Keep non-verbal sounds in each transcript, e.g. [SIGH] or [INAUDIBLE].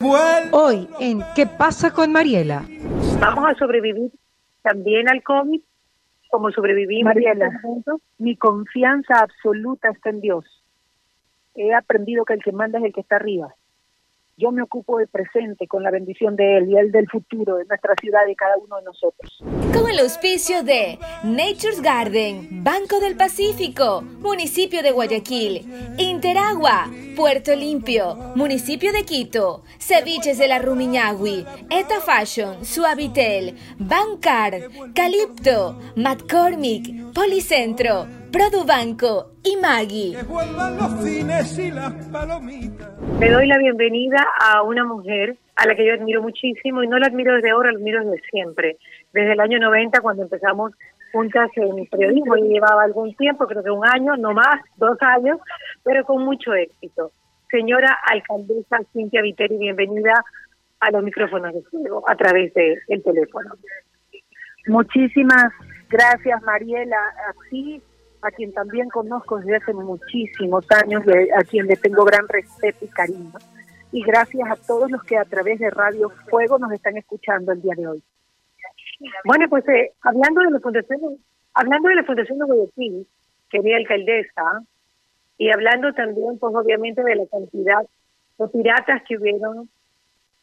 Hoy en ¿Qué pasa con Mariela? Vamos a sobrevivir también al COVID como sobrevivimos. Mariela, mi confianza absoluta está en Dios. He aprendido que el que manda es el que está arriba yo me ocupo del presente con la bendición de Él y Él del futuro de nuestra ciudad y cada uno de nosotros. Con el auspicio de Nature's Garden, Banco del Pacífico, Municipio de Guayaquil, Interagua, Puerto Limpio, Municipio de Quito, Ceviches de la Rumiñahui, Eta Fashion, Suavitel, Bancar, Calipto, McCormick, Policentro, Produbanco y Maggie. Le doy la bienvenida a una mujer a la que yo admiro muchísimo y no la admiro desde ahora, la admiro desde siempre. Desde el año 90 cuando empezamos juntas en periodismo y llevaba algún tiempo, creo que un año, no más, dos años, pero con mucho éxito. Señora alcaldesa Cintia Viteri, bienvenida a los micrófonos de fuego a través del el teléfono. Muchísimas gracias, Mariela. Así a quien también conozco desde hace muchísimos años a quien le tengo gran respeto y cariño. Y gracias a todos los que a través de Radio Fuego nos están escuchando el día de hoy. Bueno, pues eh, hablando de la Fundación, hablando de la Fundación de Guayaquil, querida alcaldesa, y hablando también, pues obviamente, de la cantidad de piratas que hubieron,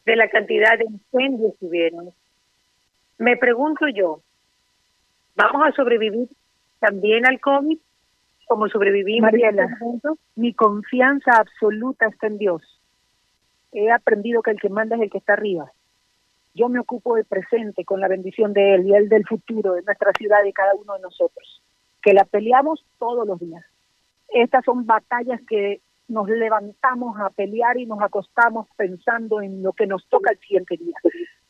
de la cantidad de incendios que hubieron, me pregunto yo, ¿vamos a sobrevivir también al COVID, como sobrevivimos. Mariela, mi confianza absoluta está en Dios. He aprendido que el que manda es el que está arriba. Yo me ocupo del presente con la bendición de Él y Él del futuro de nuestra ciudad y cada uno de nosotros, que la peleamos todos los días. Estas son batallas que nos levantamos a pelear y nos acostamos pensando en lo que nos toca el siguiente día.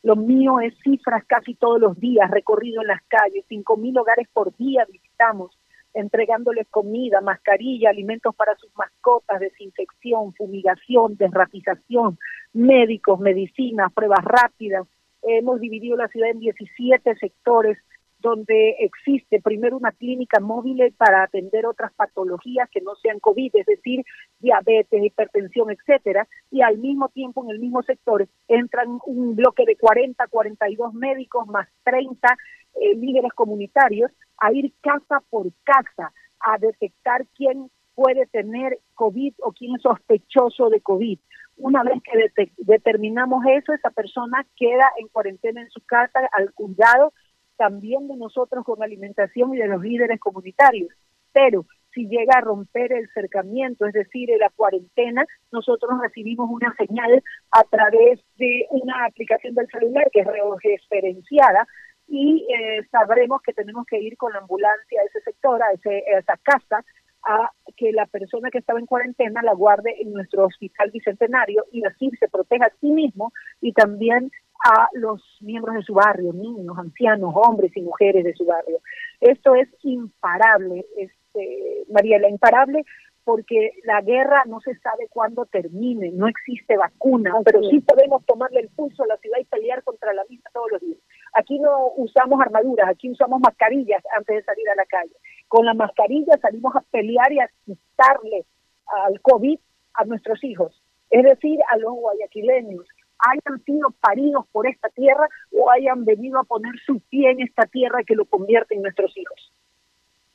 Lo mío es cifras casi todos los días, recorrido en las calles, cinco mil hogares por día visitamos, entregándoles comida, mascarilla, alimentos para sus mascotas, desinfección, fumigación, desratización, médicos, medicinas, pruebas rápidas. Hemos dividido la ciudad en 17 sectores donde existe primero una clínica móvil para atender otras patologías que no sean COVID, es decir, diabetes, hipertensión, etcétera, y al mismo tiempo en el mismo sector entran un bloque de 40, 42 médicos más 30 eh, líderes comunitarios a ir casa por casa a detectar quién puede tener COVID o quién es sospechoso de COVID. Una vez que determinamos eso, esa persona queda en cuarentena en su casa al cuidado también de nosotros con alimentación y de los líderes comunitarios. Pero si llega a romper el cercamiento, es decir, la cuarentena, nosotros recibimos una señal a través de una aplicación del celular que es referenciada y eh, sabremos que tenemos que ir con la ambulancia a ese sector, a, ese, a esa casa, a que la persona que estaba en cuarentena la guarde en nuestro hospital bicentenario y así se proteja a sí mismo y también a los miembros de su barrio, niños, ancianos, hombres y mujeres de su barrio. Esto es imparable, este, Mariela, imparable porque la guerra no se sabe cuándo termine, no existe vacuna, pero sí podemos tomarle el pulso a la ciudad y pelear contra la misma todos los días. Aquí no usamos armaduras, aquí usamos mascarillas antes de salir a la calle. Con la mascarilla salimos a pelear y a quitarle al COVID a nuestros hijos, es decir, a los guayaquileños, hayan sido paridos por esta tierra o hayan venido a poner su pie en esta tierra que lo convierte en nuestros hijos.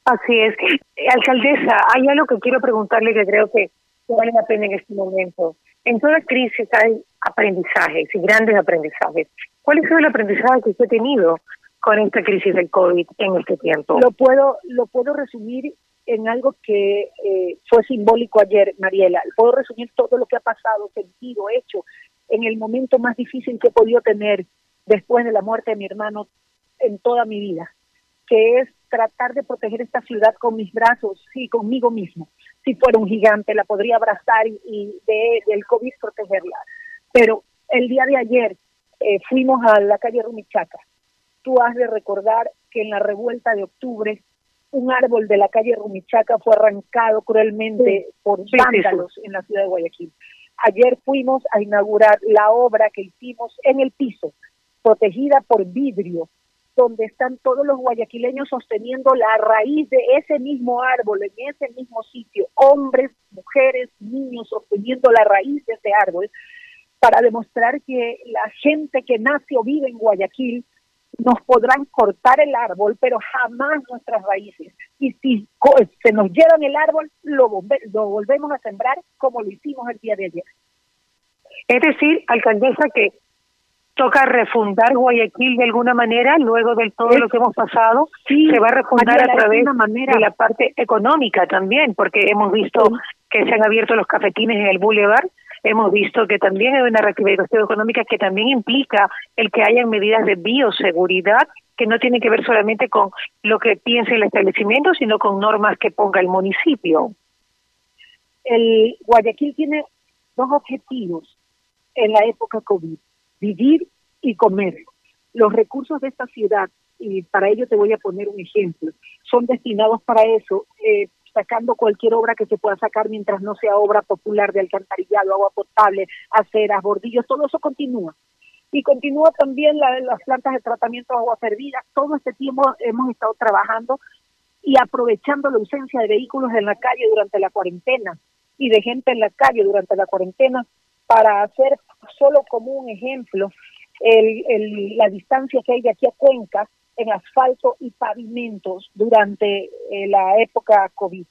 Así es. Alcaldesa, hay algo que quiero preguntarle que creo que vale la pena en este momento. En toda crisis hay aprendizajes y grandes aprendizajes. ¿Cuál es el aprendizaje que usted ha tenido con esta crisis del COVID en este tiempo? Lo puedo, lo puedo resumir en algo que eh, fue simbólico ayer, Mariela. Puedo resumir todo lo que ha pasado, sentido, hecho en el momento más difícil que he podido tener después de la muerte de mi hermano en toda mi vida, que es tratar de proteger esta ciudad con mis brazos, sí, conmigo mismo. Si fuera un gigante, la podría abrazar y, de, del COVID protegerla. Pero el día de ayer eh, fuimos a la calle Rumichaca. Tú has de recordar que en la revuelta de octubre un árbol de la calle Rumichaca fue arrancado cruelmente por vándalos en la ciudad de Guayaquil. Ayer fuimos a inaugurar la obra que hicimos en el piso, protegida por vidrio, donde están todos los guayaquileños sosteniendo la raíz de ese mismo árbol, en ese mismo sitio, hombres, mujeres, niños sosteniendo la raíz de ese árbol, para demostrar que la gente que nace o vive en Guayaquil nos podrán cortar el árbol, pero jamás nuestras raíces. Y si se nos llevan el árbol, lo, lo volvemos a sembrar como lo hicimos el día de ayer. Es decir, alcaldesa, que toca refundar Guayaquil de alguna manera luego de todo lo que hemos pasado. Sí, se va a refundar a través de la parte económica también, porque hemos visto que se han abierto los cafetines en el Boulevard, hemos visto que también hay una reactivación económica que también implica el que hayan medidas de bioseguridad que no tienen que ver solamente con lo que piense el establecimiento, sino con normas que ponga el municipio. El Guayaquil tiene dos objetivos en la época COVID vivir y comer. Los recursos de esta ciudad, y para ello te voy a poner un ejemplo, son destinados para eso, eh, sacando cualquier obra que se pueda sacar mientras no sea obra popular de alcantarillado, agua potable, aceras, bordillos, todo eso continúa. Y continúa también la, las plantas de tratamiento de agua servida. Todo este tiempo hemos estado trabajando y aprovechando la ausencia de vehículos en la calle durante la cuarentena y de gente en la calle durante la cuarentena para hacer solo como un ejemplo la distancia que hay de aquí a Cuenca en asfalto y pavimentos durante eh, la época COVID.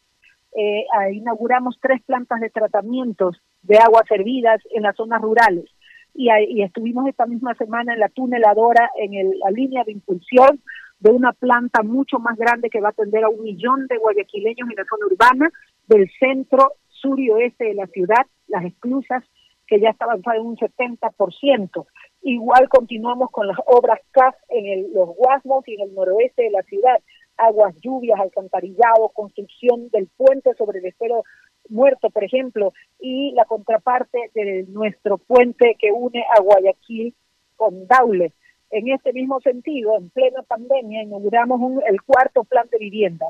Eh, inauguramos tres plantas de tratamientos de aguas servidas en las zonas rurales y, estuvimos esta misma semana en la tuneladora en la línea de impulsión de una planta mucho más grande que va a atender a un millón de guayaquileños en la zona urbana del centro sur y oeste de la ciudad, las esclusas que ya está avanzada en un 70%. Igual continuamos con las obras CAS en los Guasmos y en el noroeste de la ciudad, aguas, lluvias, alcantarillado, construcción del puente sobre el estero muerto, por ejemplo, y la contraparte de nuestro puente que une a Guayaquil con Daule. En este mismo sentido, en plena pandemia, inauguramos el cuarto plan de vivienda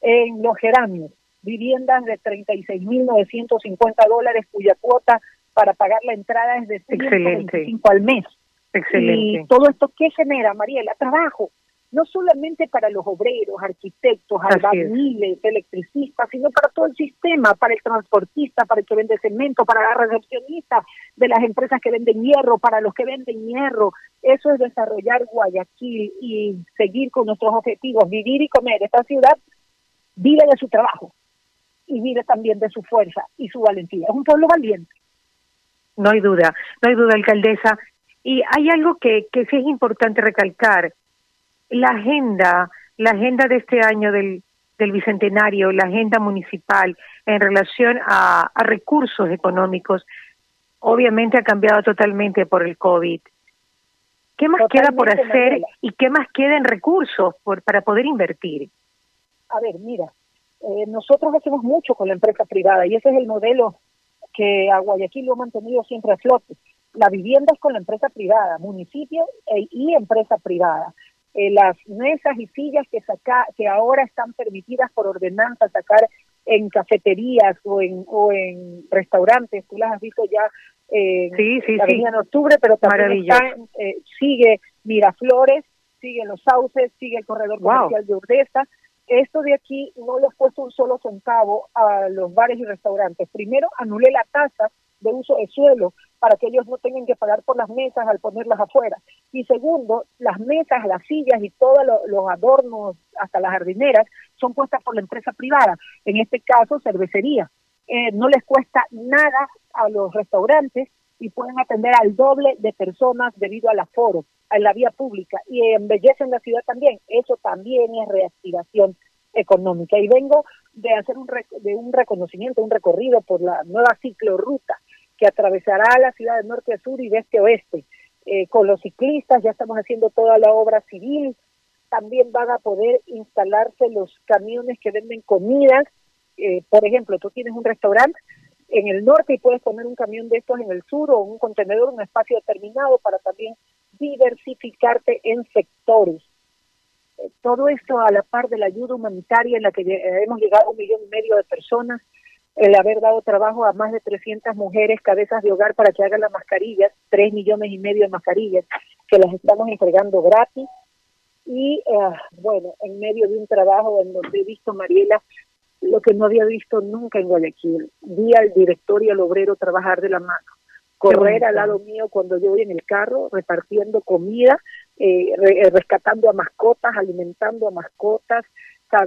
en Los Geranios, viviendas de 36.950 dólares cuya cuota para pagar la entrada es de 125 al mes. Excelente. Y todo esto, ¿qué genera, Mariela? Trabajo. No solamente para los obreros, arquitectos, albañiles, electricistas, sino para todo el sistema, para el transportista, para el que vende cemento, para la recepcionista de las empresas que venden hierro, para los que venden hierro. Eso es desarrollar Guayaquil y seguir con nuestros objetivos, vivir y comer. Esta ciudad vive de su trabajo y vive también de su fuerza y su valentía. Es un pueblo valiente no hay duda, no hay duda, alcaldesa. Y hay algo que, que sí es importante recalcar, la agenda, la agenda de este año del, del Bicentenario, la agenda municipal en relación a, a recursos económicos, obviamente ha cambiado totalmente por el COVID. ¿Qué más queda por hacer y qué más queda en recursos por, para poder invertir? A ver, mira, eh, nosotros hacemos mucho con la empresa privada y ese es el modelo que a Guayaquil lo ha mantenido siempre a flote. La vivienda es con la empresa privada, municipio e, y empresa privada. Eh, las mesas y sillas que saca, que ahora están permitidas por ordenanza sacar en cafeterías o en o en restaurantes, tú las has visto ya eh, sí, sí, la en octubre, pero también eh, sigue Miraflores, sigue Los Sauces, sigue el corredor comercial de Urdesa, esto de aquí no le he puesto un solo centavo a los bares y restaurantes. Primero, anulé la tasa de uso de suelo para que ellos no tengan que pagar por las mesas al ponerlas afuera. Y segundo, las mesas, las sillas y todos los adornos, hasta las jardineras, son puestas por la empresa privada, en este caso cervecería. Eh, no les cuesta nada a los restaurantes y pueden atender al doble de personas debido al aforo en la vía pública y embellecen la ciudad también. Eso también es reactivación económica. Y vengo de hacer un, de un reconocimiento, un recorrido por la nueva ciclorruta que atravesará la ciudad de norte a sur y de este a oeste. Eh, con los ciclistas ya estamos haciendo toda la obra civil. También van a poder instalarse los camiones que venden comidas. Eh, por ejemplo, tú tienes un restaurante en el norte y puedes poner un camión de estos en el sur o un contenedor, un espacio determinado para también diversificarte en sectores. Eh, todo esto a la par de la ayuda humanitaria en la que hemos llegado a un millón y medio de personas, el haber dado trabajo a más de 300 mujeres cabezas de hogar para que hagan las mascarillas, tres millones y medio de mascarillas que las estamos entregando gratis. Y eh, bueno, en medio de un trabajo en donde he visto, Mariela, lo que no había visto nunca en Guayaquil. Vi al director y al obrero trabajar de la mano correr al lado mío cuando yo voy en el carro, repartiendo comida, eh, eh, rescatando a mascotas, alimentando a mascotas,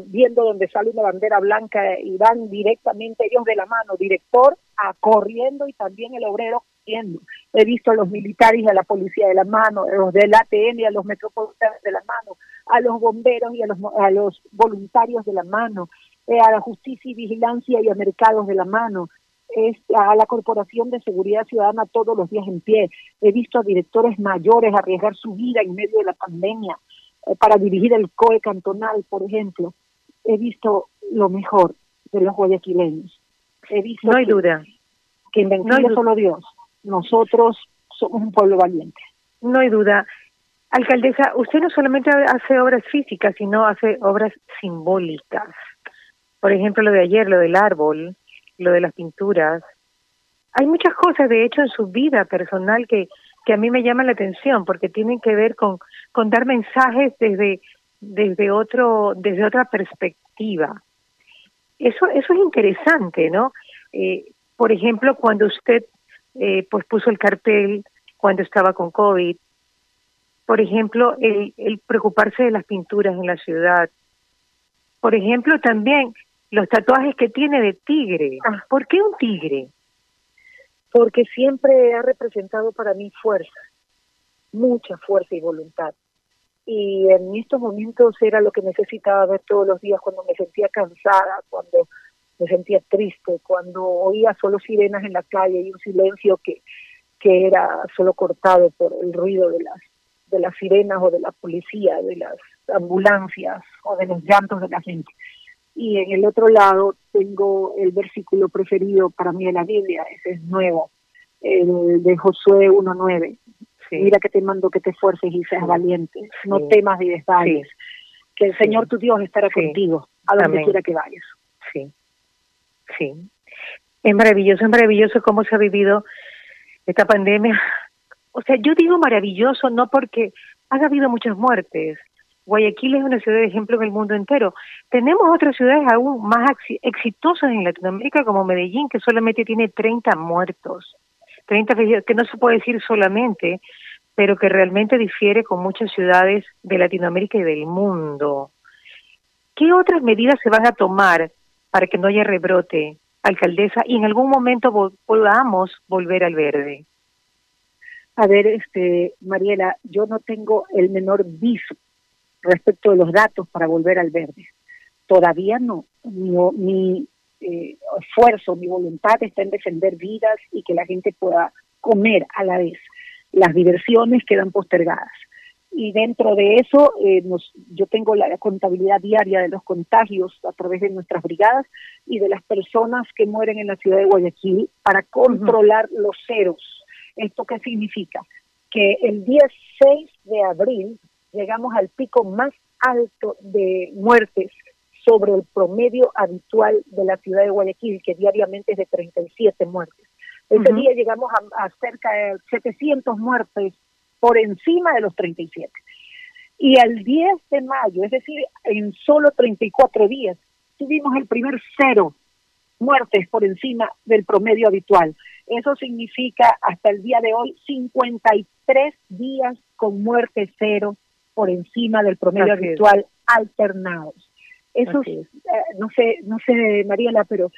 viendo donde sale una bandera blanca y van directamente ellos de la mano, director a corriendo y también el obrero corriendo. He visto a los militares y a la policía de la mano, a los del ATN y a los metropolitanos de la mano, a los bomberos y a los, a los voluntarios de la mano, eh, a la justicia y vigilancia y a mercados de la mano, es a la Corporación de Seguridad Ciudadana todos los días en pie. He visto a directores mayores arriesgar su vida en medio de la pandemia eh, para dirigir el COE cantonal, por ejemplo. He visto lo mejor de los guayaquileños. He visto no hay duda que invencible solo Dios. Nosotros somos un pueblo valiente. No hay duda. Alcaldesa, usted no solamente hace obras físicas, sino hace obras simbólicas. Por ejemplo, lo de ayer, lo del árbol, lo de las pinturas. Hay muchas cosas, de hecho, en su vida personal que, que a mí me llaman la atención porque tienen que ver con, con dar mensajes desde, desde, otro, desde otra perspectiva. Eso, eso es interesante, ¿no? Eh, por ejemplo, cuando usted eh, pues puso el cartel cuando estaba con COVID, por ejemplo, el, el preocuparse de las pinturas en la ciudad, por ejemplo, también los tatuajes que tiene de tigre. Ah. ¿Por qué un tigre? Porque siempre ha representado para mí fuerza, mucha fuerza y voluntad. Y en estos momentos era lo que necesitaba ver todos los días cuando me sentía cansada, cuando me sentía triste, cuando oía solo sirenas en la calle y un silencio que, que era solo cortado por el ruido de las de las sirenas o de la policía, de las ambulancias o de los llantos de la gente y en el otro lado tengo el versículo preferido para mí de la Biblia, ese es nuevo, el de Josué 1.9. Mira que te mando que te esfuerces y seas valiente, no temas ni desmayes, que el Señor tu Dios estará contigo a donde quiera que vayas. Sí, sí. Es maravilloso, es maravilloso cómo se ha vivido esta pandemia. O sea, yo digo maravilloso no porque ha habido muchas muertes, Guayaquil es una ciudad de ejemplo en el mundo entero. Tenemos otras ciudades aún más exitosas en Latinoamérica como Medellín, que solamente tiene 30 muertos. 30 que no se puede decir solamente, pero que realmente difiere con muchas ciudades de Latinoamérica y del mundo. ¿Qué otras medidas se van a tomar para que no haya rebrote, alcaldesa, y en algún momento podamos volver al verde? A ver, este, Mariela, yo no tengo el menor viso respecto de los datos para volver al verde. Todavía no. Mi, eh, esfuerzo, mi voluntad está en defender vidas y que la gente pueda comer a la vez. Las diversiones quedan postergadas. Y dentro de eso, eh, nos, yo tengo la contabilidad diaria de los contagios a través de nuestras brigadas y de las personas que mueren en la ciudad de Guayaquil para controlar los ceros. ¿Esto qué significa? Que el día 6 de abril llegamos al pico más alto de muertes sobre el promedio habitual de la ciudad de Guayaquil, que diariamente es de 37 muertes. Ese día llegamos a, cerca de 700 muertes por encima de los 37. Y al 10 de mayo, es decir, en solo 34 días, tuvimos el primer cero muertes por encima del promedio habitual. Eso significa hasta el día de hoy 53 días con muerte cero por encima del promedio habitual alternados. Eso eh, no sé, no sé, Mariela, pero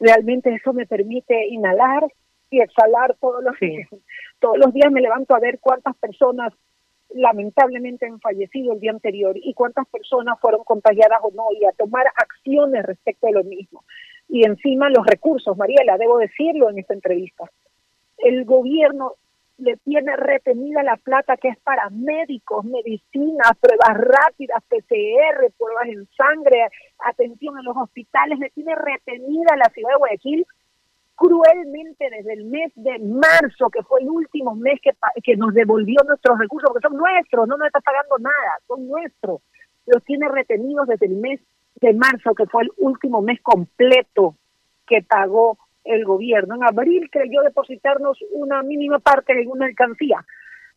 realmente eso me permite inhalar y exhalar todos los días. Todos los días me levanto a ver cuántas personas lamentablemente han fallecido el día anterior y cuántas personas fueron contagiadas o no y a tomar acciones respecto de lo mismo. Y encima los recursos, Mariela, debo decirlo en esta entrevista. El gobierno le tiene retenida la plata que es para médicos, medicinas, pruebas rápidas, PCR, pruebas en sangre, atención en los hospitales, le tiene retenida la ciudad de Guayaquil cruelmente desde el mes de marzo, que fue el último mes que, que nos devolvió nuestros recursos, porque son nuestros, no nos está pagando nada, son nuestros. Los tiene retenidos desde el mes de marzo, que fue el último mes completo que pagó el gobierno. En abril creyó depositarnos una mínima parte de una alcancía,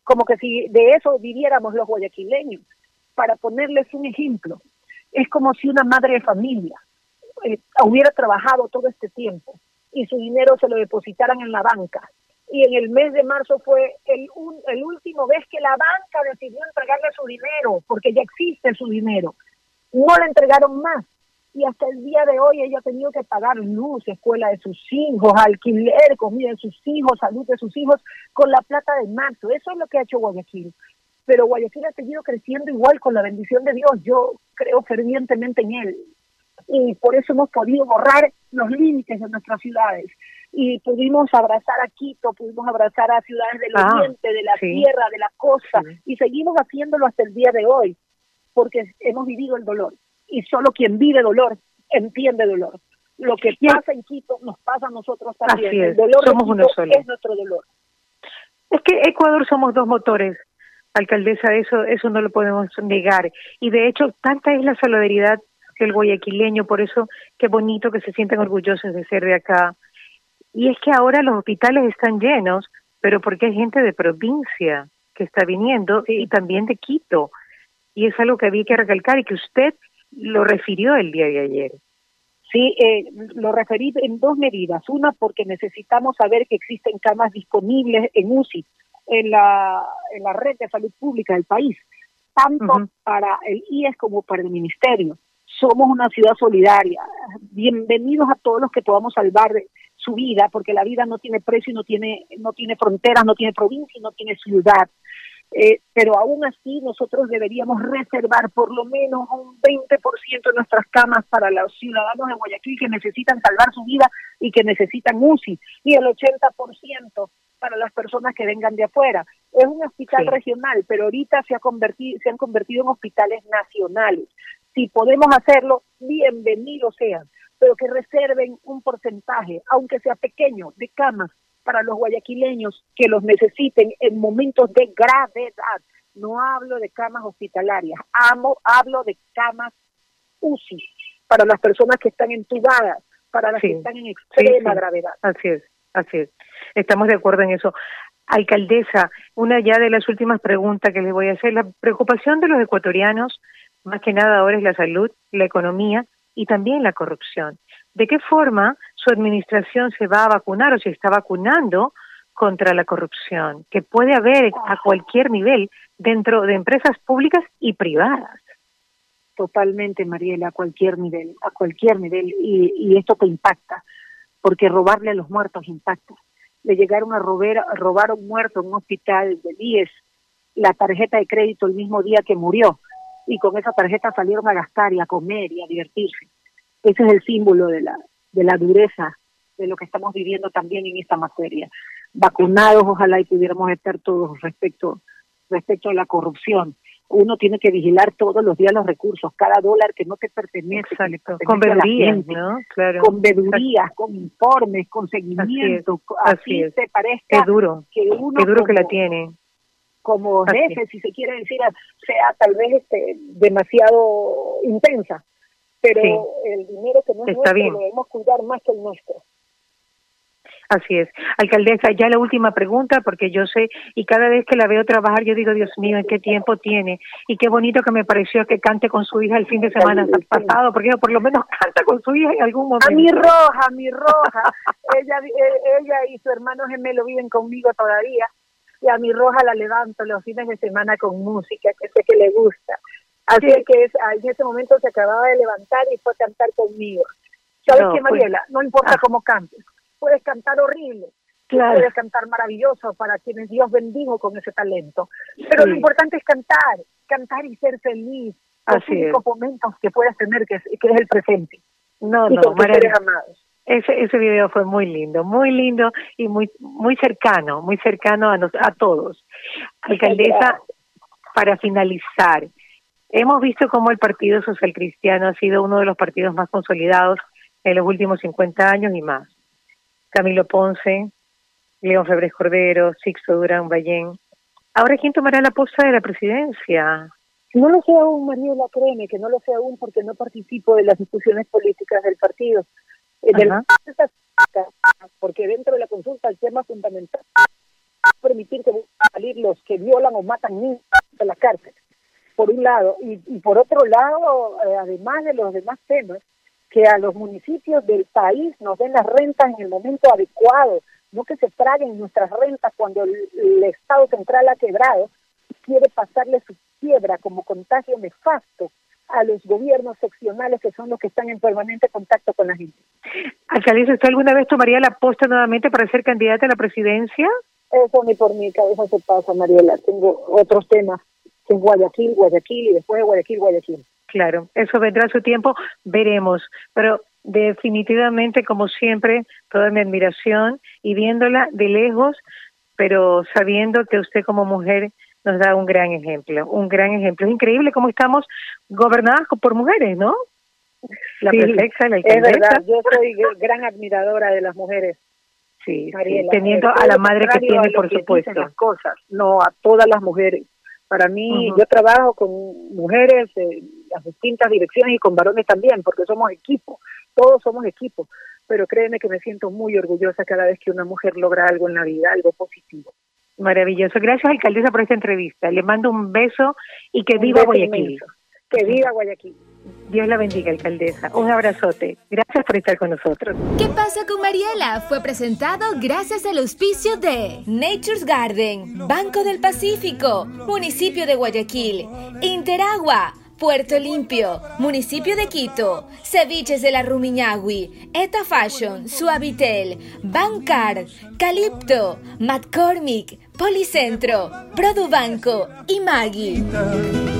como que si de eso viviéramos los guayaquileños. Para ponerles un ejemplo, es como si una madre de familia eh, hubiera trabajado todo este tiempo y su dinero se lo depositaran en la banca y en el mes de marzo fue el, el último vez que la banca decidió entregarle su dinero, porque ya existe su dinero. No le entregaron más. Y hasta el día de hoy ella ha tenido que pagar luz, escuela de sus hijos, alquiler, comida de sus hijos, salud de sus hijos, con la plata de marzo. Eso es lo que ha hecho Guayaquil. Pero Guayaquil ha seguido creciendo igual con la bendición de Dios. Yo creo fervientemente en él. Y por eso hemos podido borrar los límites de nuestras ciudades y pudimos abrazar a Quito, pudimos abrazar a ciudades del ah, oriente, de la tierra, de la costa, y seguimos haciéndolo hasta el día de hoy, porque hemos vivido el dolor, y solo quien vive dolor entiende dolor. Lo que pasa en Quito nos pasa a nosotros también. El dolor somos uno solo. es nuestro dolor. Es que Ecuador somos dos motores, alcaldesa, eso, eso no lo podemos negar. Y de hecho, tanta es la solidaridad del guayaquileño, por eso qué bonito que se sientan orgullosos de ser de acá, y es que ahora los hospitales están llenos, pero porque hay gente de provincia que está viniendo y también de Quito. Y es algo que había que recalcar y que usted lo refirió el día de ayer. Sí, eh, lo referí en dos medidas. Una, porque necesitamos saber que existen camas disponibles en UCI, en la, en la red de salud pública del país, tanto para el IES como para el Ministerio. Somos una ciudad solidaria. Bienvenidos a todos los que podamos salvar su vida, porque la vida no tiene precio y no tiene, no tiene fronteras, no tiene provincia y no tiene ciudad. Eh, pero aún así nosotros deberíamos reservar por lo menos un 20% de nuestras camas para los ciudadanos de Guayaquil que necesitan salvar su vida y que necesitan UCI, y el 80% para las personas que vengan de afuera. Es un hospital regional, pero ahorita se, ha convertido, se han convertido en hospitales nacionales. Si podemos hacerlo, bienvenidos sean pero que reserven un porcentaje, aunque sea pequeño, de camas para los guayaquileños que los necesiten en momentos de gravedad. No hablo de camas hospitalarias, amo, hablo de camas UCI para las personas que están entubadas, para las que están en extrema gravedad. Así es, así es. Estamos de acuerdo en eso. Alcaldesa, una ya de las últimas preguntas que les voy a hacer. La preocupación de los ecuatorianos, más que nada ahora es la salud, la economía, y también la corrupción. ¿De qué forma su administración se va a vacunar o se está vacunando contra la corrupción que puede haber a cualquier nivel dentro de empresas públicas y privadas? Totalmente, Mariela, a cualquier nivel, a cualquier nivel. Y, esto te impacta, porque robarle a los muertos impacta. Le llegaron a robar, a robar un muerto en un hospital de 10 la tarjeta de crédito el mismo día que murió y con esa tarjeta salieron a gastar y a comer y a divertirse. Ese es el símbolo de la, de la dureza de lo que estamos viviendo también en esta materia. Vacunados, ojalá y pudiéramos estar todos respecto, respecto a la corrupción. Uno tiene que vigilar todos los días los recursos, cada dólar que no te pertenece, con vedurías, ¿no? Claro. Con vedurías, con informes, con seguimiento, así, se parezca Qué duro, que uno qué duro que la tiene como jefe, si se quiere decir, sea tal vez este, demasiado intensa, pero el dinero que no es nuestro lo debemos cuidar más que el nuestro. Así es. Alcaldesa, ya la última pregunta, porque yo sé, y cada vez que la veo trabajar, yo digo, Dios mío, ¿en qué tiempo tiene? Y qué bonito que me pareció que cante con su hija el fin de semana pasado, porque por lo menos [LAUGHS] canta con su hija en algún momento. A mi roja, a mi roja. ella, eh, ella y su hermano gemelo viven conmigo todavía y a mi roja la levanto los fines de semana con música que sé que le gusta. Así que es, en ese momento se acababa de levantar y fue a cantar conmigo. ¿Sabes qué, pues, Mariela? no importa ah. cómo cantes, puedes cantar horrible, puedes cantar maravilloso para quienes Dios bendijo con ese talento. Pero lo importante es cantar, cantar y ser feliz. Los únicos momentos que puedes tener, que es, que es el presente. No, no, con amados. Ese, ese video fue muy lindo, muy lindo y muy muy cercano, muy cercano a, nos, a todos. Alcaldesa, para finalizar, hemos visto cómo el Partido Social Cristiano ha sido uno de los partidos más consolidados en los últimos 50 años y más. Camilo Ponce, León Febres Cordero, Sixto Durán Ballén. Ahora, ¿quién tomará la posta de la presidencia? No lo sé aún, Mariela, créeme que no lo sé aún porque no participo de las discusiones políticas del partido. Eh, porque dentro de la consulta el tema fundamental es permitir que salir los que violan o matan niños de la cárcel, por un lado, y, por otro lado, eh, además de los demás temas, que a los municipios del país nos den las rentas en el momento adecuado, no que se traguen nuestras rentas cuando el, Estado central ha quebrado, quiere pasarle su quiebra como contagio nefasto a los gobiernos seccionales que son los que están en permanente contacto con la gente. Alcaldesa, ¿usted alguna vez tomaría la posta nuevamente para ser candidata a la presidencia? Eso ni por mi cabeza se pasa, Mariela. Tengo otros temas, Guayaquil, Guayaquil y después de Guayaquil, Guayaquil. Claro, eso vendrá a su tiempo, veremos. Pero definitivamente, como siempre, toda mi admiración y viéndola de lejos, pero sabiendo que usted como mujer nos da un gran ejemplo, un gran ejemplo. Es increíble cómo estamos gobernadas por mujeres, ¿no? La perfecta, la Es verdad, yo soy gran admiradora de las mujeres. Sí, teniendo a la madre que tiene, por supuesto. Las cosas, no a todas las mujeres. Para mí, yo trabajo con mujeres en las distintas direcciones y con varones también, porque somos equipo, todos somos equipo. Pero créeme que me siento muy orgullosa cada vez que una mujer logra algo en la vida, algo positivo. Maravilloso. Gracias, alcaldesa, por esta entrevista. Le mando un beso y que viva Guayaquil. Que viva Guayaquil. Dios la bendiga, alcaldesa. Un abrazote. Gracias por estar con nosotros. ¿Qué pasa con Mariela? Fue presentado gracias al auspicio de Nature's Garden, Banco del Pacífico, Municipio de Guayaquil, Interagua, Puerto Limpio, Municipio de Quito, Ceviches de la Rumiñahui, Eta Fashion, Suavitel, Bancard, Calipto, McCormick, Policentro, Produbanco y Maggie.